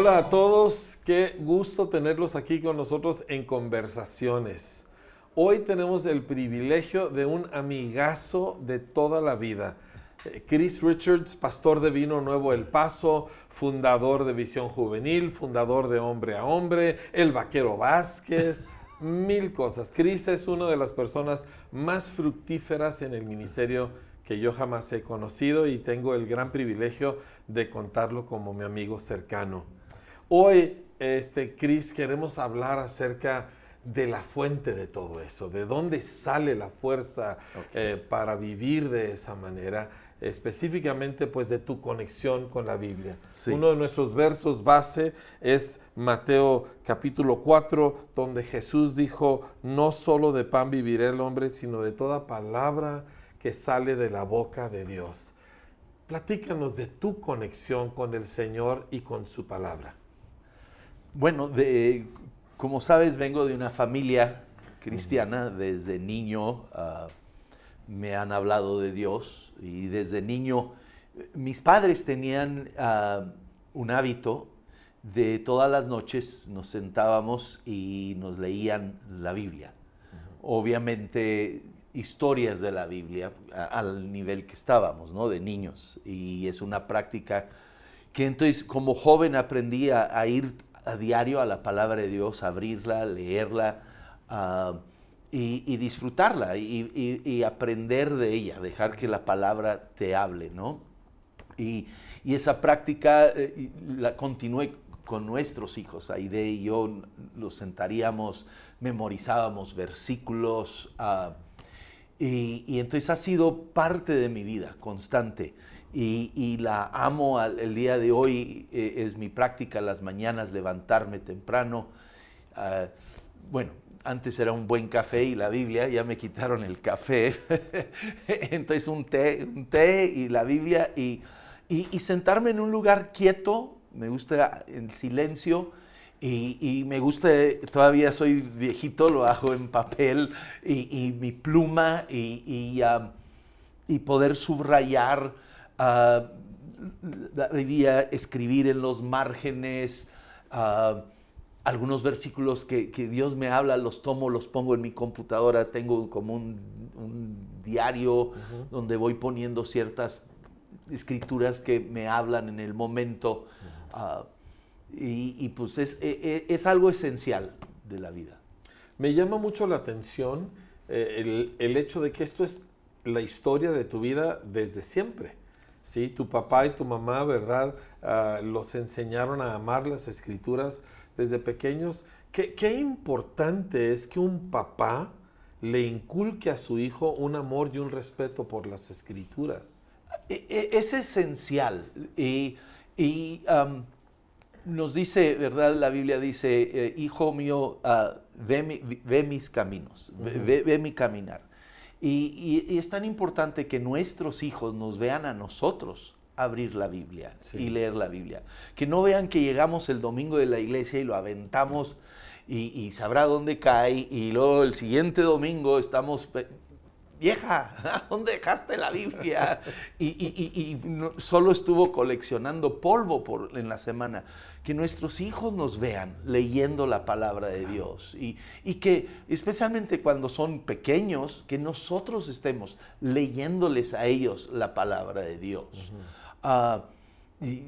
Hola a todos, qué gusto tenerlos aquí con nosotros en conversaciones. Hoy tenemos el privilegio de un amigazo de toda la vida. Eh, Chris Richards, pastor de Vino Nuevo El Paso, fundador de Visión Juvenil, fundador de Hombre a Hombre, el Vaquero Vázquez, mil cosas. Chris es una de las personas más fructíferas en el ministerio que yo jamás he conocido y tengo el gran privilegio de contarlo como mi amigo cercano. Hoy, este, Chris, queremos hablar acerca de la fuente de todo eso, de dónde sale la fuerza eh, para vivir de esa manera, específicamente pues de tu conexión con la Biblia. Uno de nuestros versos base es Mateo capítulo 4, donde Jesús dijo, no solo de pan vivirá el hombre, sino de toda palabra que sale de la boca de Dios. Platícanos de tu conexión con el Señor y con su palabra. Bueno, de, como sabes, vengo de una familia cristiana. Desde niño ah, me han hablado de Dios y desde niño mis padres tenían ah, un hábito de todas las noches nos sentábamos y nos leían la Biblia. Obviamente historias de la Biblia al nivel que estábamos, ¿no? De niños. Y es una práctica que entonces como joven aprendí a, ir a diario a la palabra de Dios, abrirla, leerla ah, y, disfrutarla y, aprender de ella, dejar que la palabra te hable, ¿no? Y, esa práctica eh, la continué con nuestros hijos. Aide y yo los sentaríamos, memorizábamos versículos. Uh, y, entonces ha sido parte de mi vida constante. Y, la amo el día de hoy. Eh, es mi práctica las mañanas levantarme temprano. Ah, bueno, antes era un buen café y la Biblia, ya me quitaron el café. entonces un té, un té y la Biblia y, y sentarme en un lugar quieto, me gusta el silencio y, me gusta, todavía soy viejito, lo hago en papel y, mi pluma y, poder subrayar, uh, escribir en los márgenes. Ah, algunos versículos que, Dios me habla, los tomo, los pongo en mi computadora, tengo como un, diario donde voy poniendo ciertas escrituras que me hablan en el momento. Y, pues es, e, e, es, algo esencial de la vida. Me llama mucho la atención eh, el, el, hecho de que esto es la historia de tu vida desde siempre. ¿Sí? Tu papá y tu mamá, ¿verdad? Ah, los enseñaron a amar las escrituras desde pequeños. ¿Qué, ¿Qué importante es que un papá le inculque a su hijo un amor y un respeto por las escrituras? E, es esencial. Y, y nos dice, ¿verdad? La Biblia dice, eh, hijo mío, ah, ve, mis caminos, ve, mi caminar. Y, es tan importante que nuestros hijos nos vean a nosotros abrir la Biblia y leer la Biblia. Que no vean que llegamos el domingo de la iglesia y lo aventamos y, sabrá dónde cae y luego el siguiente domingo estamos vieja, ¿dónde dejaste la Biblia? Y, solo estuvo coleccionando polvo por, en la semana. Que nuestros hijos nos vean leyendo la palabra de Dios y, que especialmente cuando son pequeños, que nosotros estemos leyéndoles a ellos la palabra de Dios. Ah, y,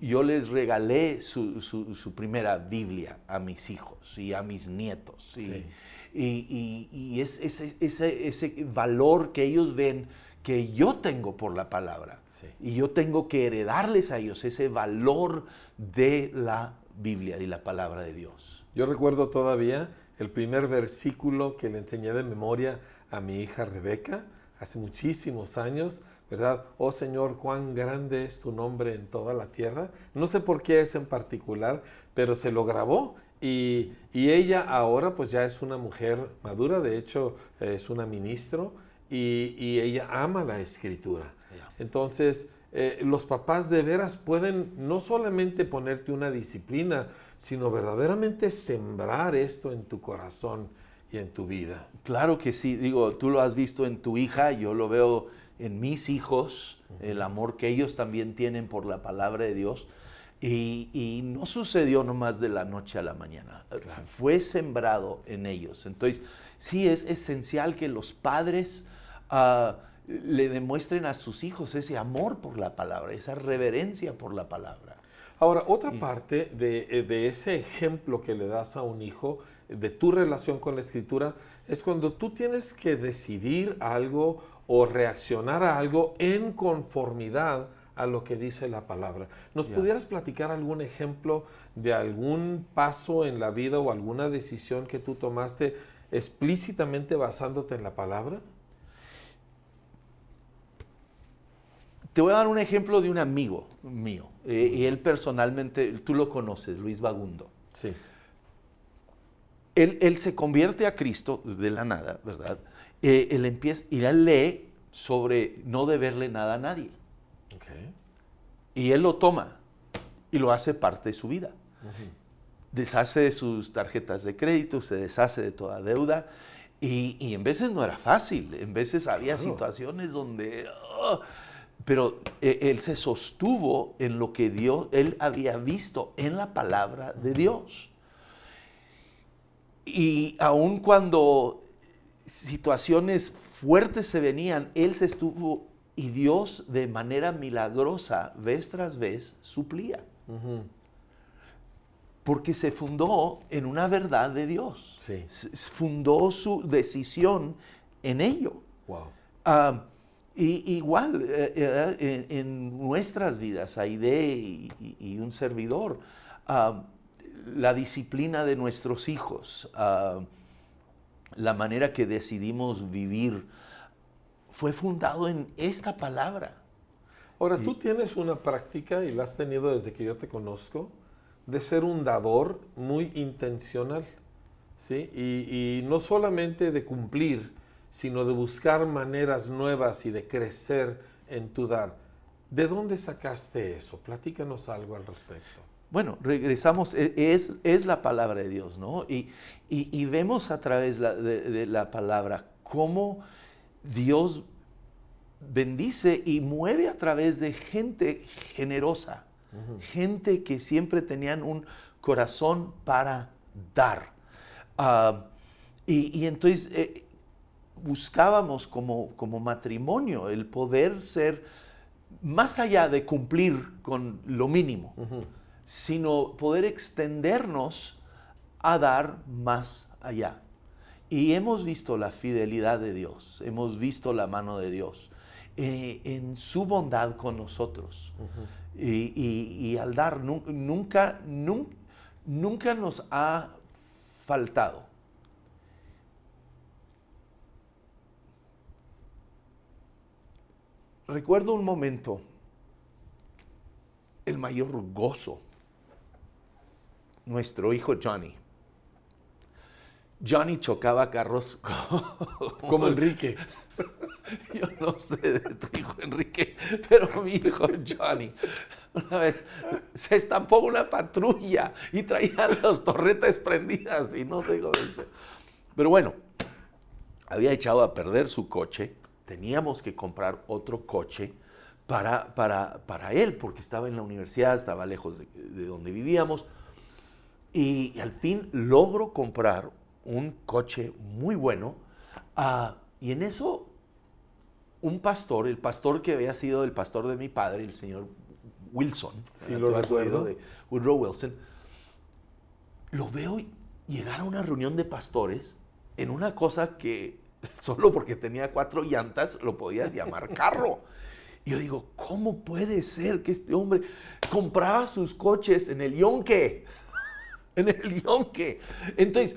yo les regalé su, primera Biblia a mis hijos y a mis nietos. Sí y, es, ese, valor que ellos ven que yo tengo por la palabra. Y yo tengo que heredarles a ellos ese valor de la Biblia y la palabra de Dios. Yo recuerdo todavía el primer versículo que le enseñé de memoria a mi hija Rebeca hace muchísimos años, ¿verdad? Oh Señor, cuán grande es tu nombre en toda la tierra. No sé por qué es en particular, pero se lo grabó y, ella ahora pues ya es una mujer madura, de hecho es una ministro y, ella ama la escritura. Entonces, eh, los papás de veras pueden no solamente ponerte una disciplina, sino verdaderamente sembrar esto en tu corazón y en tu vida. Claro que sí, digo, tú lo has visto en tu hija, yo lo veo en mis hijos, el amor que ellos también tienen por la palabra de Dios. Y, y no sucedió nomás de la noche a la mañana, fue sembrado en ellos. Entonces, sí es esencial que los padres ah, le demuestren a sus hijos ese amor por la palabra, esa reverencia por la palabra. Ahora, otra parte de, eh, de ese ejemplo que le das a un hijo, de tu relación con la escritura, es cuando tú tienes que decidir algo o reaccionar a algo en conformidad a lo que dice la palabra. ¿Nos pudieras platicar algún ejemplo de algún paso en la vida o alguna decisión que tú tomaste explícitamente basándote en la palabra? Te voy a dar un ejemplo de un amigo mío. Eh, y él personalmente, tú lo conoces, Luis Bagundo. Sí. Él, se convierte a Cristo de la nada, ¿verdad? Eh, él empieza y él lee sobre no deberle nada a nadie. Y él lo toma y lo hace parte de su vida. Deshace de sus tarjetas de crédito, se deshace de toda deuda. Y, en veces no era fácil, en veces había situaciones donde... Oh, pero eh, él se sostuvo en lo que Dios, él había visto en la palabra de Dios. Y aun cuando situaciones fuertes se venían, él se estuvo y Dios de manera milagrosa, vez tras vez, suplía. Porque se fundó en una verdad de Dios. Fundó su decisión en ello. Wow. Ah, y igual, eh, eh, en, nuestras vidas, Aide y, y, un servidor, ah, la disciplina de nuestros hijos, ah, la manera que decidimos vivir, fue fundado en esta palabra. Ahora, tú tienes una práctica, y la has tenido desde que yo te conozco, de ser un dador muy intencional, ¿sí? y no solamente de cumplir, sino de buscar maneras nuevas y de crecer en tu dar. ¿De dónde sacaste eso? Platícanos algo al respecto. Bueno, regresamos, e, es, es la palabra de Dios, ¿no? Y, y, vemos a través de, la palabra cómo Dios bendice y mueve a través de gente generosa, gente que siempre tenían un corazón para dar. Ah, y, y, entonces eh, buscábamos como, como matrimonio, el poder ser más allá de cumplir con lo mínimo, sino poder extendernos a dar más allá. Y hemos visto la fidelidad de Dios, hemos visto la mano de Dios eh, en su bondad con nosotros. y, al dar, nunca, nunca, nunca nos ha faltado. recuerdo un momento, el mayor gozo, nuestro hijo Johnny. Johnny chocaba carros como Enrique. Yo no sé de tu hijo Enrique, pero mi hijo Johnny, una vez se estampó una patrulla y traía las torretas prendidas y no sé cómo Pero bueno, había echado a perder su coche teníamos que comprar otro coche para, para, él, porque estaba en la universidad, estaba lejos de, donde vivíamos. Y, al fin logro comprar un coche muy bueno. Ah, y en eso, un pastor, el pastor que había sido el pastor de mi padre, el señor Wilson, sí, lo recuerdo. de Woodrow Wilson, lo veo llegar a una reunión de pastores en una cosa que solo porque tenía cuatro llantas lo podías llamar carro. Y yo digo, ¿cómo puede ser que este hombre compraba sus coches en el yonque? En el yonque. Entonces,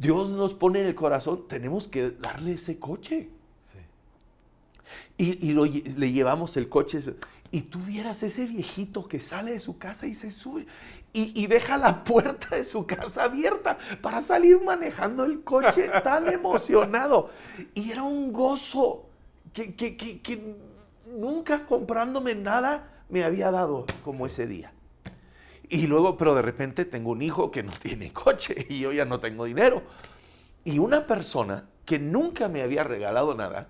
Dios nos pone en el corazón, tenemos que darle ese coche. Y, le llevamos el coche. Y tú vieras ese viejito que sale de su casa y se sube y, deja la puerta de su casa abierta para salir manejando el coche tan emocionado. Y era un gozo que, que, nunca comprándome nada me había dado como ese día. Y luego, pero de repente tengo un hijo que no tiene coche y yo ya no tengo dinero. Y una persona que nunca me había regalado nada,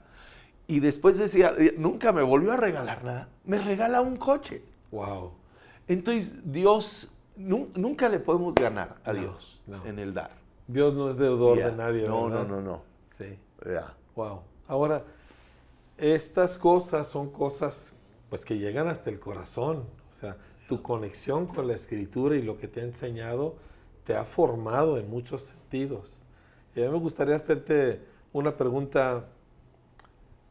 y después decía, nunca me volvió a regalar nada, me regala un coche. Wow. Entonces, Dios, nu- nunca le podemos ganar a No, Dios no. en el dar. Dios no es deudor Ya. de nadie. No, ¿verdad? no, no, no. Sí. Ya. Wow. Ahora, estas cosas son cosas pues que llegan hasta el corazón. O sea, tu conexión con la escritura y lo que te ha enseñado te ha formado en muchos sentidos. Y a mí me gustaría hacerte una pregunta.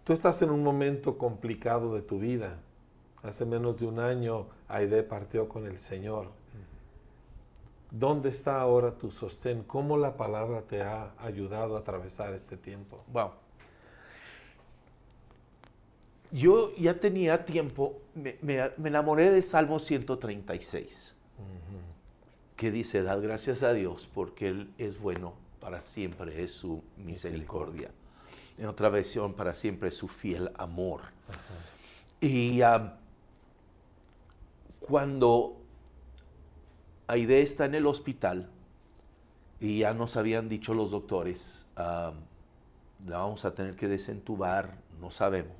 Tú estás en un momento complicado de tu vida. Hace menos de un año Aide partió con el Señor. ¿Dónde está ahora tu sostén? ¿Cómo la palabra te ha ayudado a atravesar este tiempo? Wow. Yo ya tenía tiempo, me, me- me enamoré de Salmo 136, que dice, dad gracias a Dios porque Él es bueno, para siempre es su misericordia. En otra versión, para siempre es su fiel amor. Y cuando Aide está en el hospital y ya nos habían dicho los doctores, la vamos a tener que desentubar, no sabemos.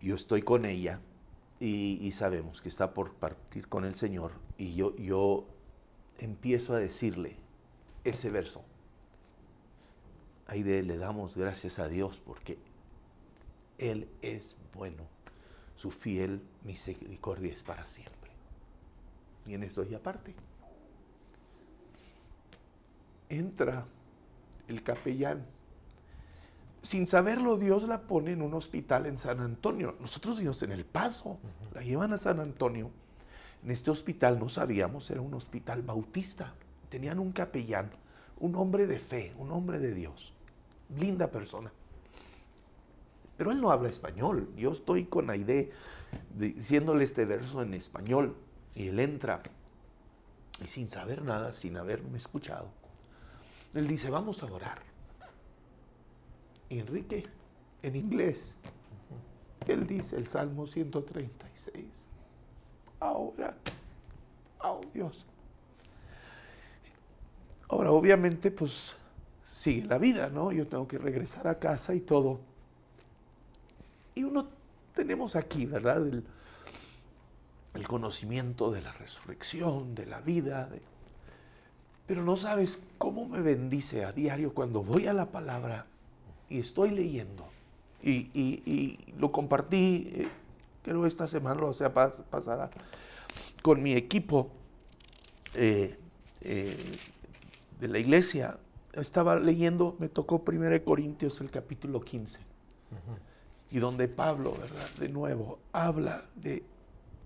Yo estoy con ella y, sabemos que está por partir con el Señor y yo, yo empiezo a decirle ese verso. Aide, le damos gracias a Dios porque Él es bueno, su fiel misericordia es para siempre. Y en eso y aparte. Entra el capellán. Sin saberlo, Dios la pone en un hospital en San Antonio. Nosotros vivimos en El Paso, la llevan a San Antonio. En este hospital no sabíamos, era un hospital bautista. Tenían un capellán, un hombre de fe, un hombre de Dios. Linda persona. Pero él no habla español. Yo estoy con Aide diciéndole este verso en español. Y él entra y sin saber nada, sin haberme escuchado, él dice, vamos a orar. Enrique, en inglés, él dice el Salmo 136. Ahora, oh Dios. Ahora, obviamente, pues sigue la vida, ¿no? Yo tengo que regresar a casa y todo. Y uno tenemos aquí, ¿verdad? El, conocimiento de la resurrección, de la vida, pero no sabes cómo me bendice a diario cuando voy a la palabra y estoy leyendo. Y, y- y lo compartí, eh, creo esta semana, o sea, pas- pasada, con mi equipo eh, eh, de la iglesia. Estaba leyendo, me tocó 1 Corintios el capítulo 15 y donde Pablo, ¿verdad? De nuevo, habla de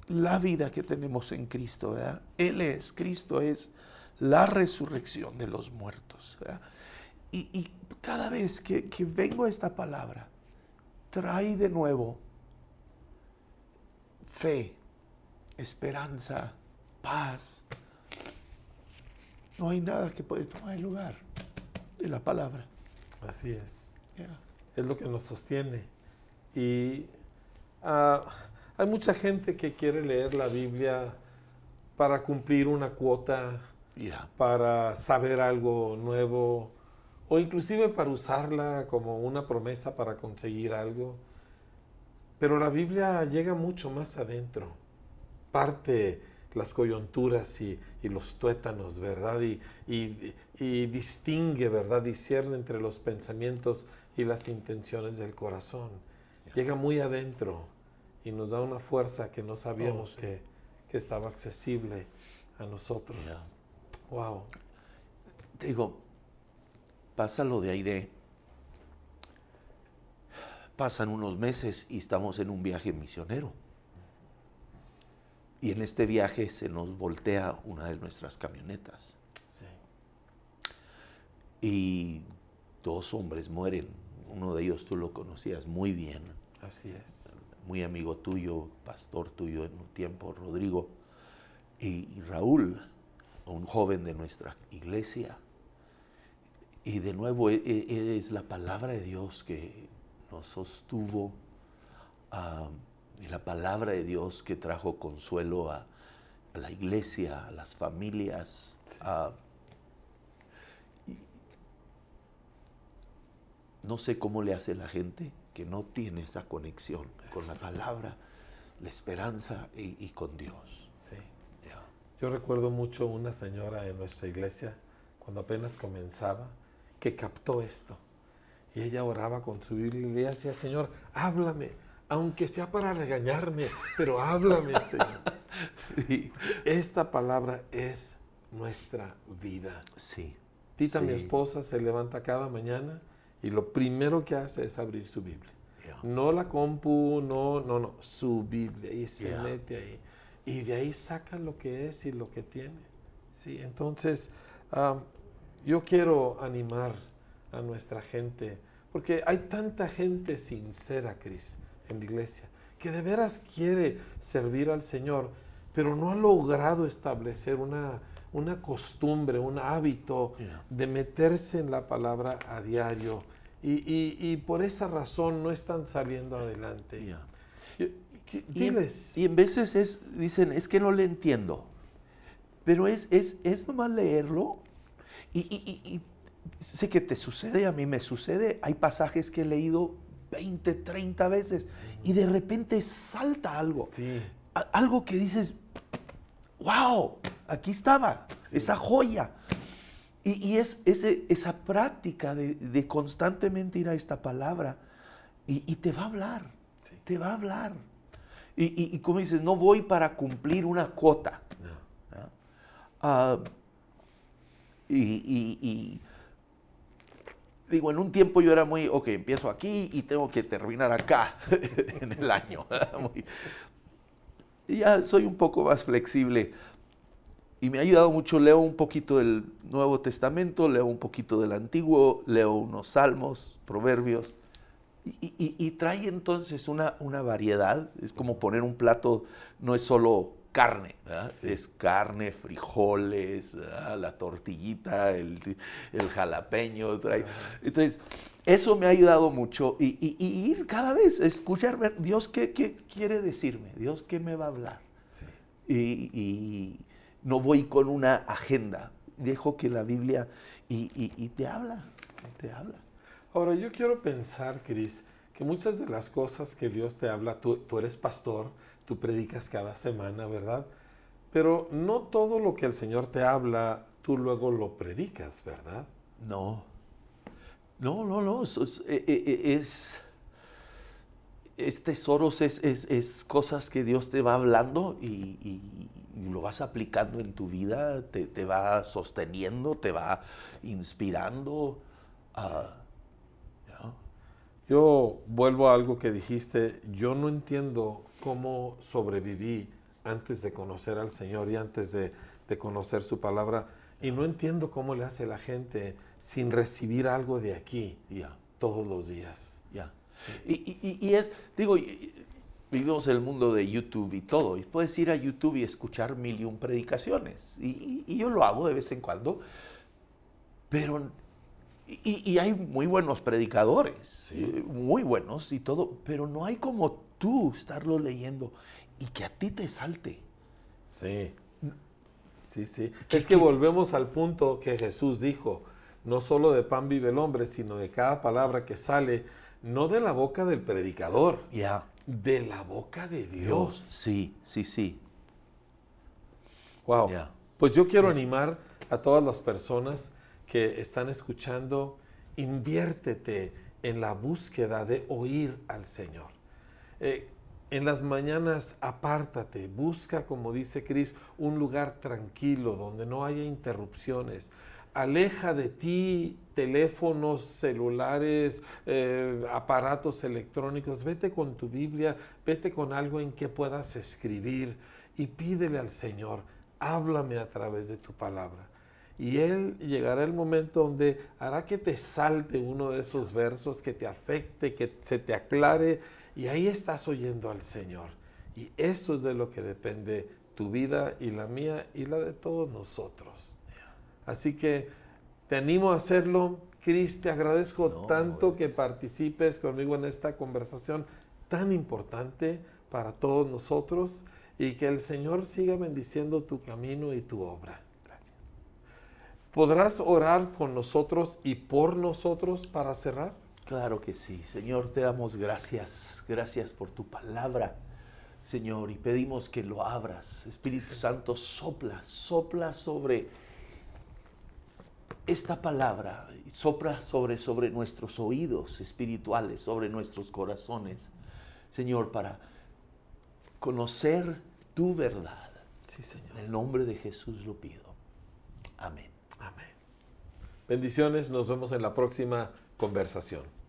la vida que tenemos en Cristo, ¿verdad? Él es, Cristo es la resurrección de los muertos, ¿verdad? Y, y cada vez que, que vengo a esta palabra, trae de nuevo fe, esperanza, paz. No hay nada que puede tomar el lugar de la palabra. Así es. Es lo que nos sostiene. Y ah, hay mucha gente que quiere leer la Biblia para cumplir una cuota, para saber algo nuevo, o inclusive para usarla como una promesa para conseguir algo. Pero la Biblia llega mucho más adentro, parte las coyunturas y, y los tuétanos, ¿verdad? Y, y- y distingue, ¿verdad? Discierne entre los pensamientos y las intenciones del corazón. Llega muy adentro y nos da una fuerza que no sabíamos Oh, sí. que, que estaba accesible a nosotros. Ya. Wow. Te digo, pasa lo de Aide. Pasan unos meses y estamos en un viaje misionero. Y en este viaje se nos voltea una de nuestras camionetas Sí. y dos hombres mueren. Uno de ellos tú lo conocías muy bien, Así es. muy amigo tuyo, pastor tuyo en un tiempo, Rodrigo. Y, y Raúl, un joven de nuestra iglesia. Y de nuevo e- e- es la palabra de Dios que nos sostuvo y la palabra de Dios que trajo consuelo a, a la iglesia, a las familias. Sí. y no sé cómo le hace la gente que no tiene esa conexión con la palabra. la esperanza y, con Dios. Sí. Yo recuerdo mucho una señora en nuestra iglesia, cuando apenas comenzaba, que captó esto. Y ella oraba con su Biblia y le decía, Señor, háblame, aunque sea para regañarme, pero háblame, Señor. sí. Esta palabra es nuestra vida. Sí. Tita, mi esposa, se levanta cada mañana y lo primero que hace es abrir su Biblia. No la compu, no, no, no, su Biblia. Y se mete ahí. Y de ahí saca lo que es y lo que tiene. Sí, entonces yo quiero animar a nuestra gente, porque hay tanta gente sincera, Cris, en la iglesia, que de veras quiere servir al Señor, pero no ha logrado establecer una, una costumbre, un hábito de meterse en la palabra a diario. Y, por esa razón no están saliendo adelante. diles. Y, en veces es, dicen, es que no le entiendo. Pero es, es, es nomás leerlo. Y, sé que te sucede, a mí me sucede. Hay pasajes que he leído 20, 30 veces y de repente salta algo. Algo que dices, wow, aquí estaba, esa joya. Y, es esa práctica de, constantemente ir a esta palabra y, te va a hablar, te va a hablar. Y, como dices, no voy para cumplir una cuota. Ah, y, digo, en un tiempo yo era muy, ok, empiezo aquí y tengo que terminar acá en el año. y ya soy un poco más flexible. Y me ha ayudado mucho, leo un poquito del Nuevo Testamento, leo un poquito del Antiguo, leo unos salmos, proverbios, y, trae entonces una, una, variedad, es como poner un plato, no es solo carne, es carne, frijoles, la tortillita, el, jalapeño, trae. Entonces, eso me ha ayudado mucho y, ir cada vez, escuchar, ver, Dios qué, qué, quiere decirme, Dios qué me va a hablar. y no voy con una agenda. Dejo que la Biblia y, te habla, te habla. Ahora, yo quiero pensar, Cris, que muchas de las cosas que Dios te habla, tú, tú eres pastor, tú predicas cada semana, ¿verdad? Pero no todo lo que el Señor te habla, tú luego lo predicas, ¿verdad? No. No, no, no. Es, es, eh, eh, es, tesoros, es, cosas que Dios te va hablando y, lo vas aplicando en tu vida, te, va sosteniendo, te va inspirando. Yo vuelvo a algo que dijiste, yo no entiendo cómo sobreviví antes de conocer al Señor y antes de, conocer su palabra. Y no entiendo cómo le hace la gente sin recibir algo de aquí todos los días. Ya. Y, es, digo, vivimos en el mundo de YouTube y todo, y puedes ir a YouTube y escuchar mil y un predicaciones, y, yo lo hago de vez en cuando, pero, y, hay muy buenos predicadores, eh, muy buenos y todo, pero no hay como tú estarlo leyendo y que a ti te salte. Sí, sí, sí. Es que volvemos al punto que Jesús dijo, no solo de pan vive el hombre, sino de cada palabra que sale, no de la boca del predicador. Ya de la boca de Dios. Sí, sí, sí. Wow. Pues yo quiero animar a todas las personas que están escuchando, inviértete en la búsqueda de oír al Señor. Eh, en las mañanas apártate, busca, como dice Cris, un lugar tranquilo donde no haya interrupciones aleja de ti teléfonos celulares, eh, aparatos electrónicos, vete con tu Biblia, vete con algo en que puedas escribir y pídele al Señor, háblame a través de tu palabra. Y Él llegará el momento donde hará que te salte uno de esos versos, que te afecte, que se te aclare, y ahí estás oyendo al Señor. Y eso es de lo que depende tu vida y la mía y la de todos nosotros. Así que te animo a hacerlo. Cris, te agradezco tanto que participes conmigo en esta conversación tan importante para todos nosotros y que el Señor siga bendiciendo tu camino y tu obra. Gracias. ¿Podrás orar con nosotros y por nosotros para cerrar? Claro que sí. Señor, te damos gracias. Gracias por tu palabra. Señor, y pedimos que lo abras. Espíritu Santo, sopla, sopla sobre esta palabra, sopla sobre, sobre nuestros oídos espirituales, sobre nuestros corazones, Señor, para conocer tu verdad. Sí, Señor. En el nombre de Jesús lo pido. Amén. Amén. Bendiciones, nos vemos en la próxima conversación.